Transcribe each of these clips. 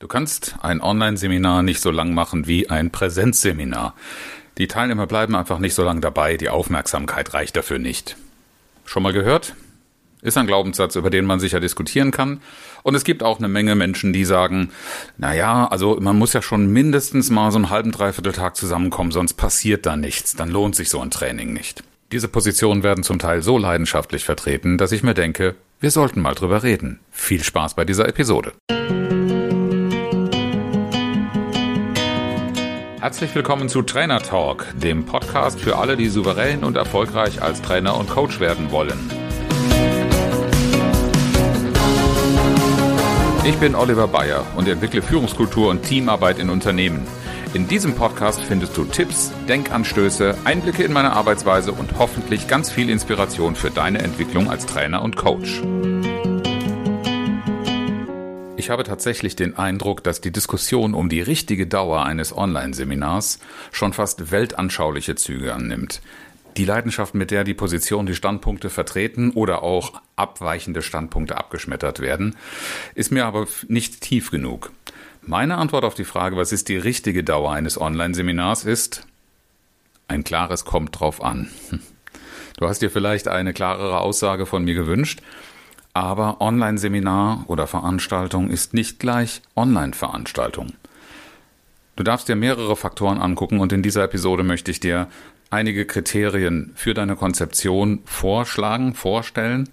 Du kannst ein Online-Seminar nicht so lang machen wie ein Präsenzseminar. Die Teilnehmer bleiben einfach nicht so lange dabei, die Aufmerksamkeit reicht dafür nicht. Schon mal gehört? Ist ein Glaubenssatz, über den man sicher diskutieren kann. Und es gibt auch eine Menge Menschen, die sagen, na ja, also man muss ja schon mindestens mal so einen halben, dreiviertel Tag zusammenkommen, sonst passiert da nichts. Dann lohnt sich so ein Training nicht. Diese Positionen werden zum Teil so leidenschaftlich vertreten, dass ich mir denke, wir sollten mal drüber reden. Viel Spaß bei dieser Episode. Herzlich willkommen zu Trainer Talk, dem Podcast für alle, die souverän und erfolgreich als Trainer und Coach werden wollen. Ich bin Oliver Bayer und entwickle Führungskultur und Teamarbeit in Unternehmen. In diesem Podcast findest du Tipps, Denkanstöße, Einblicke in meine Arbeitsweise und hoffentlich ganz viel Inspiration für deine Entwicklung als Trainer und Coach. Ich habe tatsächlich den Eindruck, dass die Diskussion um die richtige Dauer eines Online-Seminars schon fast weltanschauliche Züge annimmt. Die Leidenschaft, mit der die Position, die Standpunkte vertreten oder auch abweichende Standpunkte abgeschmettert werden, ist mir aber nicht tief genug. Meine Antwort auf die Frage, was ist die richtige Dauer eines Online-Seminars, ist ein klares kommt drauf an. Du hast dir vielleicht eine klarere Aussage von mir gewünscht. Aber Online-Seminar oder Veranstaltung ist nicht gleich Online-Veranstaltung. Du darfst dir mehrere Faktoren angucken und in dieser Episode möchte ich dir einige Kriterien für deine Konzeption vorschlagen, vorstellen,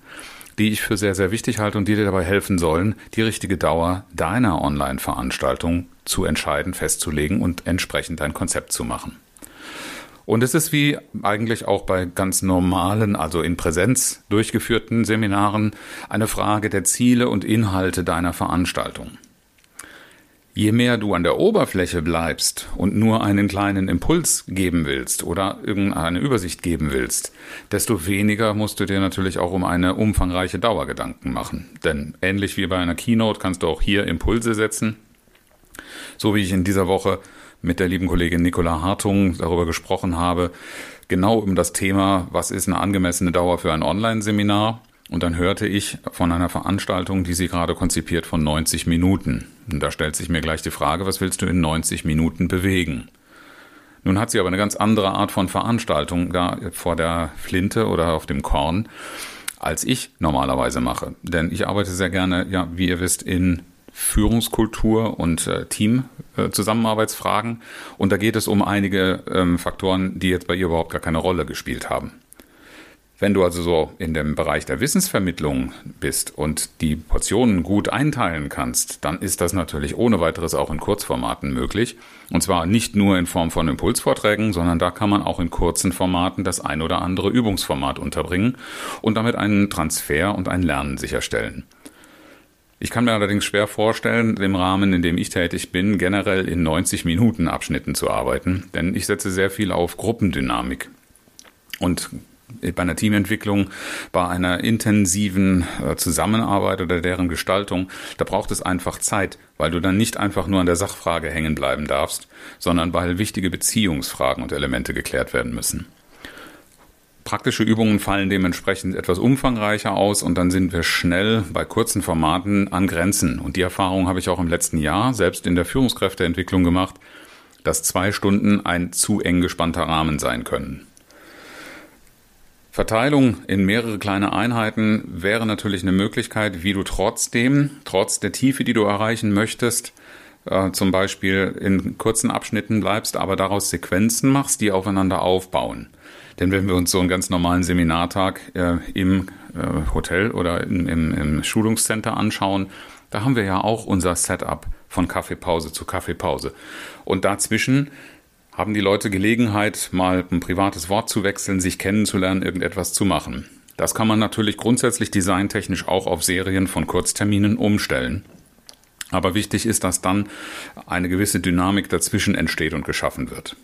die ich für sehr, sehr wichtig halte und die dir dabei helfen sollen, die richtige Dauer deiner Online-Veranstaltung zu entscheiden, festzulegen und entsprechend dein Konzept zu machen. Und es ist wie eigentlich auch bei ganz normalen, also in Präsenz durchgeführten Seminaren, eine Frage der Ziele und Inhalte deiner Veranstaltung. Je mehr du an der Oberfläche bleibst und nur einen kleinen Impuls geben willst oder irgendeine Übersicht geben willst, desto weniger musst du dir natürlich auch um eine umfangreiche Dauer Gedanken machen. Denn ähnlich wie bei einer Keynote kannst du auch hier Impulse setzen, so wie ich in dieser Woche mit der lieben Kollegin Nicola Hartung darüber gesprochen habe, genau um das Thema, was ist eine angemessene Dauer für ein Online-Seminar. Und dann hörte ich von einer Veranstaltung, die sie gerade konzipiert, von 90 Minuten. Und da stellt sich mir gleich die Frage, was willst du in 90 Minuten bewegen? Nun hat sie aber eine ganz andere Art von Veranstaltung da vor der Flinte oder auf dem Korn, als ich normalerweise mache. Denn ich arbeite sehr gerne, ja, wie ihr wisst, in Führungskultur und äh, Teamzusammenarbeitsfragen. Äh, und da geht es um einige ähm, Faktoren, die jetzt bei ihr überhaupt gar keine Rolle gespielt haben. Wenn du also so in dem Bereich der Wissensvermittlung bist und die Portionen gut einteilen kannst, dann ist das natürlich ohne weiteres auch in Kurzformaten möglich. Und zwar nicht nur in Form von Impulsvorträgen, sondern da kann man auch in kurzen Formaten das ein oder andere Übungsformat unterbringen und damit einen Transfer und ein Lernen sicherstellen. Ich kann mir allerdings schwer vorstellen, im Rahmen, in dem ich tätig bin, generell in 90 Minuten Abschnitten zu arbeiten, denn ich setze sehr viel auf Gruppendynamik. Und bei einer Teamentwicklung, bei einer intensiven äh, Zusammenarbeit oder deren Gestaltung, da braucht es einfach Zeit, weil du dann nicht einfach nur an der Sachfrage hängen bleiben darfst, sondern weil wichtige Beziehungsfragen und Elemente geklärt werden müssen. Praktische Übungen fallen dementsprechend etwas umfangreicher aus und dann sind wir schnell bei kurzen Formaten an Grenzen. Und die Erfahrung habe ich auch im letzten Jahr selbst in der Führungskräfteentwicklung gemacht, dass zwei Stunden ein zu eng gespannter Rahmen sein können. Verteilung in mehrere kleine Einheiten wäre natürlich eine Möglichkeit, wie du trotzdem, trotz der Tiefe, die du erreichen möchtest, äh, zum Beispiel in kurzen Abschnitten bleibst, aber daraus Sequenzen machst, die aufeinander aufbauen. Denn wenn wir uns so einen ganz normalen Seminartag äh, im äh, Hotel oder im, im, im Schulungscenter anschauen, da haben wir ja auch unser Setup von Kaffeepause zu Kaffeepause. Und dazwischen haben die Leute Gelegenheit, mal ein privates Wort zu wechseln, sich kennenzulernen, irgendetwas zu machen. Das kann man natürlich grundsätzlich designtechnisch auch auf Serien von Kurzterminen umstellen. Aber wichtig ist, dass dann eine gewisse Dynamik dazwischen entsteht und geschaffen wird.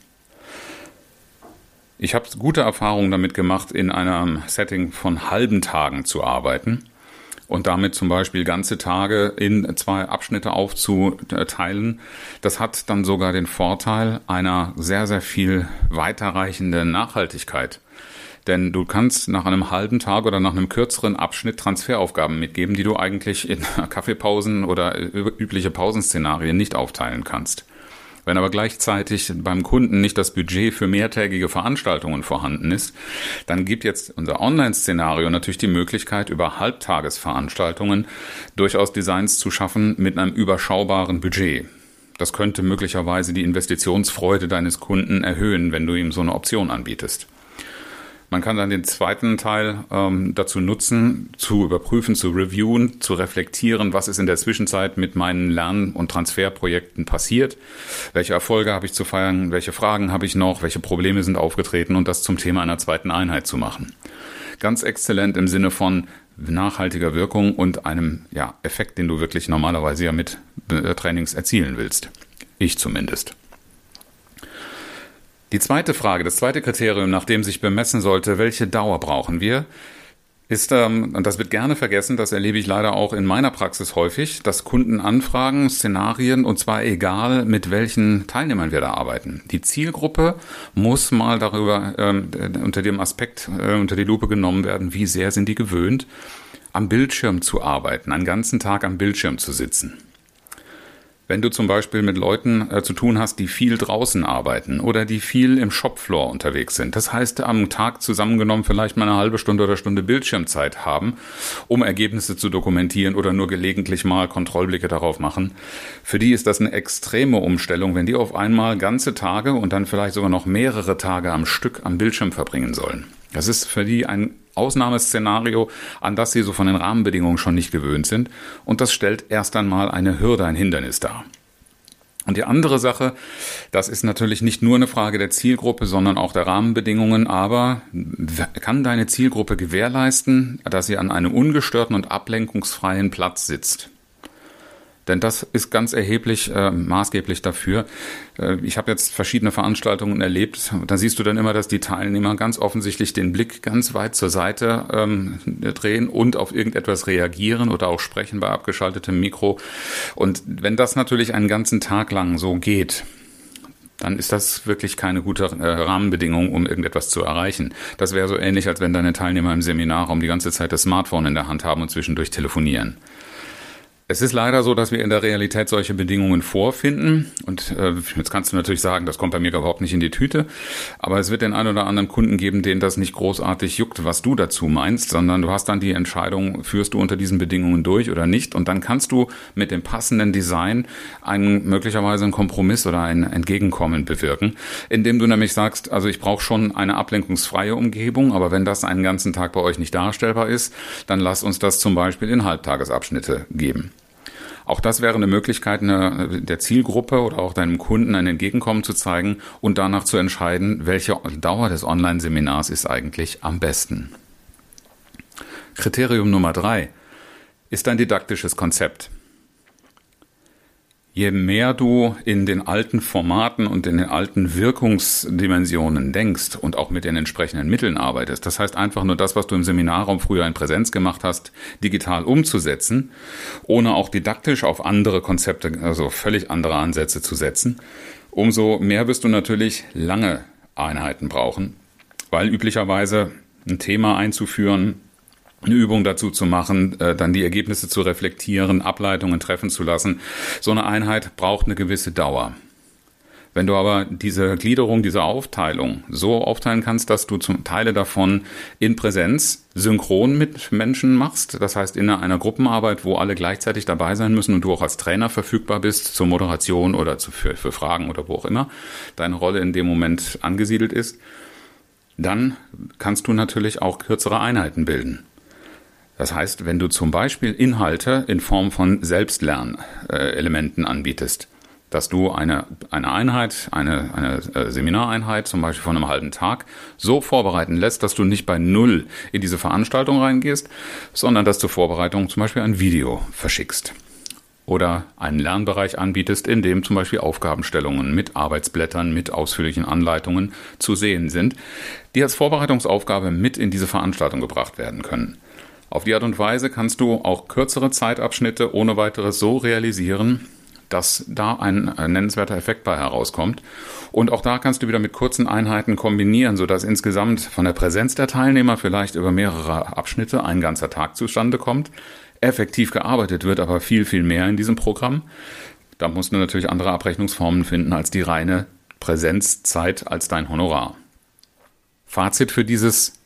Ich habe gute Erfahrungen damit gemacht, in einem Setting von halben Tagen zu arbeiten und damit zum Beispiel ganze Tage in zwei Abschnitte aufzuteilen. Das hat dann sogar den Vorteil einer sehr, sehr viel weiterreichenden Nachhaltigkeit. Denn du kannst nach einem halben Tag oder nach einem kürzeren Abschnitt Transferaufgaben mitgeben, die du eigentlich in Kaffeepausen oder übliche Pausenszenarien nicht aufteilen kannst. Wenn aber gleichzeitig beim Kunden nicht das Budget für mehrtägige Veranstaltungen vorhanden ist, dann gibt jetzt unser Online-Szenario natürlich die Möglichkeit, über Halbtagesveranstaltungen durchaus Designs zu schaffen mit einem überschaubaren Budget. Das könnte möglicherweise die Investitionsfreude deines Kunden erhöhen, wenn du ihm so eine Option anbietest. Man kann dann den zweiten Teil ähm, dazu nutzen, zu überprüfen, zu reviewen, zu reflektieren, was ist in der Zwischenzeit mit meinen Lern- und Transferprojekten passiert, welche Erfolge habe ich zu feiern, welche Fragen habe ich noch, welche Probleme sind aufgetreten und das zum Thema einer zweiten Einheit zu machen. Ganz exzellent im Sinne von nachhaltiger Wirkung und einem ja, Effekt, den du wirklich normalerweise ja mit äh, Trainings erzielen willst. Ich zumindest. Die zweite Frage, das zweite Kriterium, nach dem sich bemessen sollte, welche Dauer brauchen wir, ist, ähm, und das wird gerne vergessen, das erlebe ich leider auch in meiner Praxis häufig, dass Kunden anfragen, Szenarien, und zwar egal, mit welchen Teilnehmern wir da arbeiten. Die Zielgruppe muss mal darüber ähm, unter dem Aspekt äh, unter die Lupe genommen werden, wie sehr sind die gewöhnt, am Bildschirm zu arbeiten, einen ganzen Tag am Bildschirm zu sitzen. Wenn du zum Beispiel mit Leuten äh, zu tun hast, die viel draußen arbeiten oder die viel im Shopfloor unterwegs sind, das heißt am Tag zusammengenommen vielleicht mal eine halbe Stunde oder Stunde Bildschirmzeit haben, um Ergebnisse zu dokumentieren oder nur gelegentlich mal Kontrollblicke darauf machen, für die ist das eine extreme Umstellung, wenn die auf einmal ganze Tage und dann vielleicht sogar noch mehrere Tage am Stück am Bildschirm verbringen sollen. Das ist für die ein Ausnahmeszenario, an das sie so von den Rahmenbedingungen schon nicht gewöhnt sind. Und das stellt erst einmal eine Hürde, ein Hindernis dar. Und die andere Sache, das ist natürlich nicht nur eine Frage der Zielgruppe, sondern auch der Rahmenbedingungen, aber kann deine Zielgruppe gewährleisten, dass sie an einem ungestörten und ablenkungsfreien Platz sitzt? Denn das ist ganz erheblich äh, maßgeblich dafür. Äh, ich habe jetzt verschiedene Veranstaltungen erlebt. Da siehst du dann immer, dass die Teilnehmer ganz offensichtlich den Blick ganz weit zur Seite ähm, drehen und auf irgendetwas reagieren oder auch sprechen bei abgeschaltetem Mikro. Und wenn das natürlich einen ganzen Tag lang so geht, dann ist das wirklich keine gute äh, Rahmenbedingung, um irgendetwas zu erreichen. Das wäre so ähnlich, als wenn deine Teilnehmer im Seminarraum die ganze Zeit das Smartphone in der Hand haben und zwischendurch telefonieren. Es ist leider so, dass wir in der Realität solche Bedingungen vorfinden. Und äh, jetzt kannst du natürlich sagen, das kommt bei mir überhaupt nicht in die Tüte. Aber es wird den einen oder anderen Kunden geben, denen das nicht großartig juckt, was du dazu meinst, sondern du hast dann die Entscheidung, führst du unter diesen Bedingungen durch oder nicht. Und dann kannst du mit dem passenden Design einen möglicherweise einen Kompromiss oder ein Entgegenkommen bewirken, indem du nämlich sagst, also ich brauche schon eine ablenkungsfreie Umgebung, aber wenn das einen ganzen Tag bei euch nicht darstellbar ist, dann lass uns das zum Beispiel in Halbtagesabschnitte geben. Auch das wäre eine Möglichkeit, eine, der Zielgruppe oder auch deinem Kunden ein Entgegenkommen zu zeigen und danach zu entscheiden, welche Dauer des Online-Seminars ist eigentlich am besten. Kriterium Nummer drei ist ein didaktisches Konzept je mehr du in den alten Formaten und in den alten Wirkungsdimensionen denkst und auch mit den entsprechenden Mitteln arbeitest, das heißt einfach nur das, was du im Seminarraum früher in Präsenz gemacht hast, digital umzusetzen, ohne auch didaktisch auf andere Konzepte, also völlig andere Ansätze zu setzen, umso mehr wirst du natürlich lange Einheiten brauchen, weil üblicherweise ein Thema einzuführen, eine Übung dazu zu machen, äh, dann die Ergebnisse zu reflektieren, Ableitungen treffen zu lassen. So eine Einheit braucht eine gewisse Dauer. Wenn du aber diese Gliederung, diese Aufteilung so aufteilen kannst, dass du zum Teile davon in Präsenz synchron mit Menschen machst, das heißt in einer Gruppenarbeit, wo alle gleichzeitig dabei sein müssen und du auch als Trainer verfügbar bist zur Moderation oder zu, für, für Fragen oder wo auch immer deine Rolle in dem Moment angesiedelt ist, dann kannst du natürlich auch kürzere Einheiten bilden. Das heißt, wenn du zum Beispiel Inhalte in Form von Selbstlernelementen anbietest, dass du eine, eine Einheit, eine, eine äh, Seminareinheit, zum Beispiel von einem halben Tag, so vorbereiten lässt, dass du nicht bei Null in diese Veranstaltung reingehst, sondern dass du Vorbereitung zum Beispiel ein Video verschickst. Oder einen Lernbereich anbietest, in dem zum Beispiel Aufgabenstellungen mit Arbeitsblättern, mit ausführlichen Anleitungen zu sehen sind, die als Vorbereitungsaufgabe mit in diese Veranstaltung gebracht werden können. Auf die Art und Weise kannst du auch kürzere Zeitabschnitte ohne weiteres so realisieren, dass da ein nennenswerter Effekt bei herauskommt. Und auch da kannst du wieder mit kurzen Einheiten kombinieren, sodass insgesamt von der Präsenz der Teilnehmer vielleicht über mehrere Abschnitte ein ganzer Tag zustande kommt. Effektiv gearbeitet wird aber viel, viel mehr in diesem Programm. Da musst du natürlich andere Abrechnungsformen finden als die reine Präsenzzeit als dein Honorar. Fazit für dieses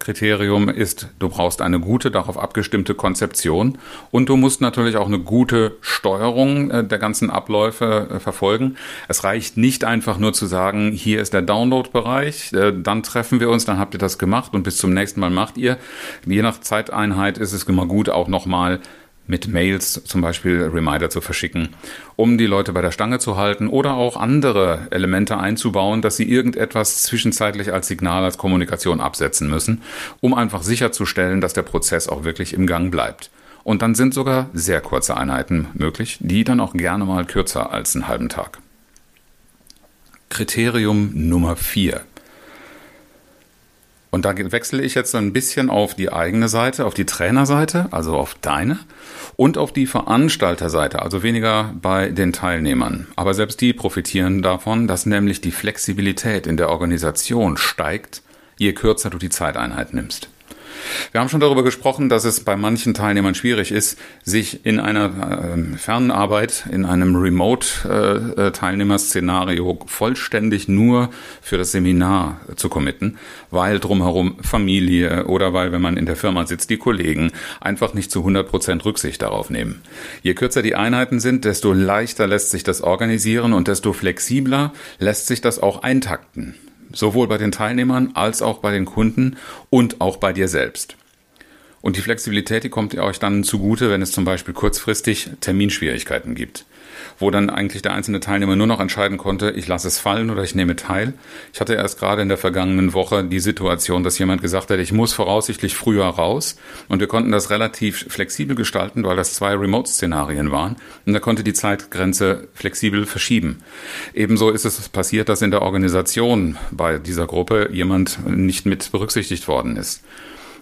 Kriterium ist, du brauchst eine gute, darauf abgestimmte Konzeption und du musst natürlich auch eine gute Steuerung äh, der ganzen Abläufe äh, verfolgen. Es reicht nicht einfach nur zu sagen, hier ist der Download-Bereich, äh, dann treffen wir uns, dann habt ihr das gemacht und bis zum nächsten Mal macht ihr. Je nach Zeiteinheit ist es immer gut, auch nochmal mit Mails zum Beispiel Reminder zu verschicken, um die Leute bei der Stange zu halten oder auch andere Elemente einzubauen, dass sie irgendetwas zwischenzeitlich als Signal, als Kommunikation absetzen müssen, um einfach sicherzustellen, dass der Prozess auch wirklich im Gang bleibt. Und dann sind sogar sehr kurze Einheiten möglich, die dann auch gerne mal kürzer als einen halben Tag. Kriterium Nummer vier. Und da wechsle ich jetzt ein bisschen auf die eigene Seite, auf die Trainerseite, also auf deine, und auf die Veranstalterseite, also weniger bei den Teilnehmern. Aber selbst die profitieren davon, dass nämlich die Flexibilität in der Organisation steigt, je kürzer du die Zeiteinheit nimmst. Wir haben schon darüber gesprochen, dass es bei manchen Teilnehmern schwierig ist, sich in einer äh, Fernarbeit, in einem Remote-Teilnehmerszenario äh, vollständig nur für das Seminar zu committen, weil drumherum Familie oder weil, wenn man in der Firma sitzt, die Kollegen einfach nicht zu 100 Prozent Rücksicht darauf nehmen. Je kürzer die Einheiten sind, desto leichter lässt sich das organisieren und desto flexibler lässt sich das auch eintakten sowohl bei den Teilnehmern als auch bei den Kunden und auch bei dir selbst. Und die Flexibilität, die kommt euch dann zugute, wenn es zum Beispiel kurzfristig Terminschwierigkeiten gibt, wo dann eigentlich der einzelne Teilnehmer nur noch entscheiden konnte, ich lasse es fallen oder ich nehme teil. Ich hatte erst gerade in der vergangenen Woche die Situation, dass jemand gesagt hat, ich muss voraussichtlich früher raus und wir konnten das relativ flexibel gestalten, weil das zwei Remote-Szenarien waren und er konnte die Zeitgrenze flexibel verschieben. Ebenso ist es passiert, dass in der Organisation bei dieser Gruppe jemand nicht mit berücksichtigt worden ist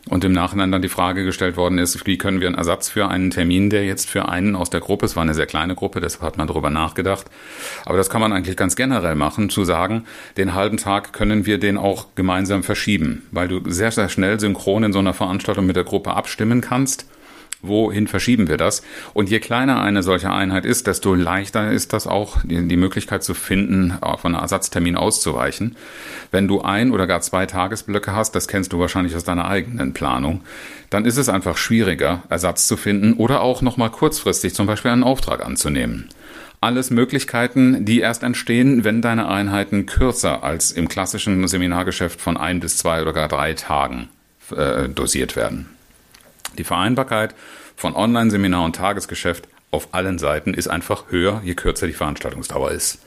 und im Nachhinein dann die Frage gestellt worden ist, wie können wir einen Ersatz für einen Termin, der jetzt für einen aus der Gruppe, es war eine sehr kleine Gruppe, deshalb hat man darüber nachgedacht, aber das kann man eigentlich ganz generell machen, zu sagen, den halben Tag können wir den auch gemeinsam verschieben, weil du sehr, sehr schnell synchron in so einer Veranstaltung mit der Gruppe abstimmen kannst wohin verschieben wir das? Und je kleiner eine solche Einheit ist, desto leichter ist das auch, die, Möglichkeit zu finden, von einem Ersatztermin auszuweichen. Wenn du ein oder gar zwei Tagesblöcke hast, das kennst du wahrscheinlich aus deiner eigenen Planung, dann ist es einfach schwieriger, Ersatz zu finden oder auch nochmal kurzfristig zum Beispiel einen Auftrag anzunehmen. Alles Möglichkeiten, die erst entstehen, wenn deine Einheiten kürzer als im klassischen Seminargeschäft von ein bis zwei oder gar drei Tagen äh, dosiert werden. Die Vereinbarkeit von Online-Seminar und Tagesgeschäft auf allen Seiten ist einfach höher, je kürzer die Veranstaltungsdauer ist.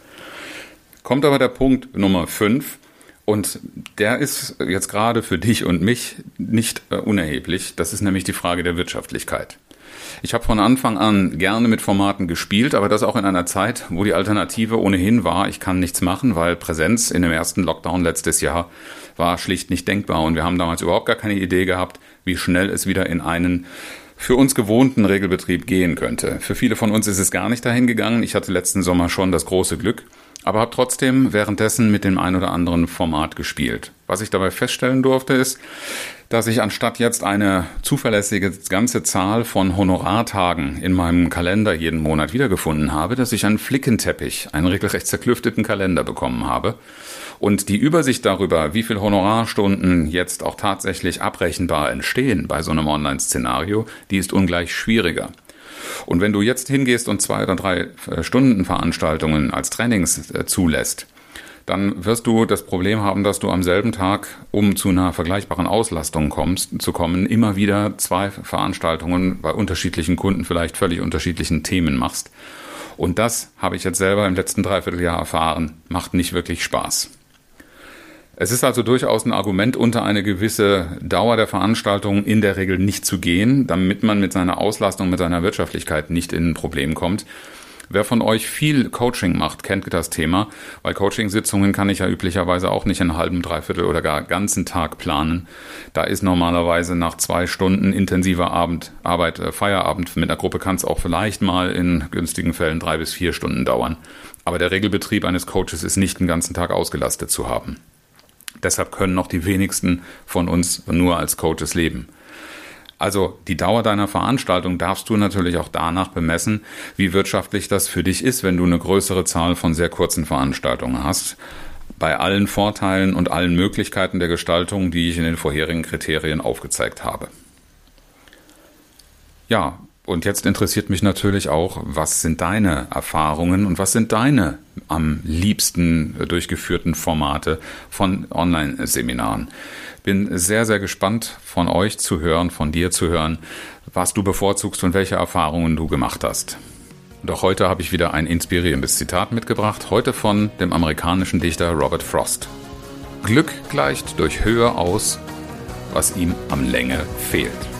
Kommt aber der Punkt Nummer 5 und der ist jetzt gerade für dich und mich nicht äh, unerheblich. Das ist nämlich die Frage der Wirtschaftlichkeit. Ich habe von Anfang an gerne mit Formaten gespielt, aber das auch in einer Zeit, wo die Alternative ohnehin war, ich kann nichts machen, weil Präsenz in dem ersten Lockdown letztes Jahr war schlicht nicht denkbar und wir haben damals überhaupt gar keine Idee gehabt, wie schnell es wieder in einen für uns gewohnten Regelbetrieb gehen könnte. Für viele von uns ist es gar nicht dahin gegangen. Ich hatte letzten Sommer schon das große Glück, aber habe trotzdem währenddessen mit dem ein oder anderen Format gespielt. Was ich dabei feststellen durfte, ist, dass ich anstatt jetzt eine zuverlässige ganze Zahl von Honorartagen in meinem Kalender jeden Monat wiedergefunden habe, dass ich einen Flickenteppich, einen regelrecht zerklüfteten Kalender bekommen habe. Und die Übersicht darüber, wie viel Honorarstunden jetzt auch tatsächlich abrechenbar entstehen bei so einem Online-Szenario, die ist ungleich schwieriger. Und wenn du jetzt hingehst und zwei oder drei äh, Stunden Veranstaltungen als Trainings äh, zulässt, dann wirst du das Problem haben, dass du am selben Tag, um zu einer vergleichbaren Auslastung kommst, zu kommen, immer wieder zwei Veranstaltungen bei unterschiedlichen Kunden, vielleicht völlig unterschiedlichen Themen machst. Und das habe ich jetzt selber im letzten Dreivierteljahr erfahren, macht nicht wirklich Spaß. Es ist also durchaus ein Argument, unter eine gewisse Dauer der Veranstaltung in der Regel nicht zu gehen, damit man mit seiner Auslastung, mit seiner Wirtschaftlichkeit nicht in ein Problem kommt. Wer von euch viel Coaching macht, kennt das Thema, weil Coaching-Sitzungen kann ich ja üblicherweise auch nicht einen halben, dreiviertel oder gar ganzen Tag planen. Da ist normalerweise nach zwei Stunden intensiver Abend, Arbeit, äh, Feierabend. Mit einer Gruppe kann es auch vielleicht mal in günstigen Fällen drei bis vier Stunden dauern. Aber der Regelbetrieb eines Coaches ist nicht den ganzen Tag ausgelastet zu haben. Deshalb können noch die wenigsten von uns nur als Coaches leben. Also die Dauer deiner Veranstaltung darfst du natürlich auch danach bemessen, wie wirtschaftlich das für dich ist, wenn du eine größere Zahl von sehr kurzen Veranstaltungen hast. Bei allen Vorteilen und allen Möglichkeiten der Gestaltung, die ich in den vorherigen Kriterien aufgezeigt habe. Ja, und jetzt interessiert mich natürlich auch, was sind deine Erfahrungen und was sind deine am liebsten durchgeführten Formate von Online-Seminaren? Bin sehr, sehr gespannt von euch zu hören, von dir zu hören, was du bevorzugst und welche Erfahrungen du gemacht hast. Doch heute habe ich wieder ein inspirierendes Zitat mitgebracht, heute von dem amerikanischen Dichter Robert Frost. Glück gleicht durch Höhe aus, was ihm am Länge fehlt.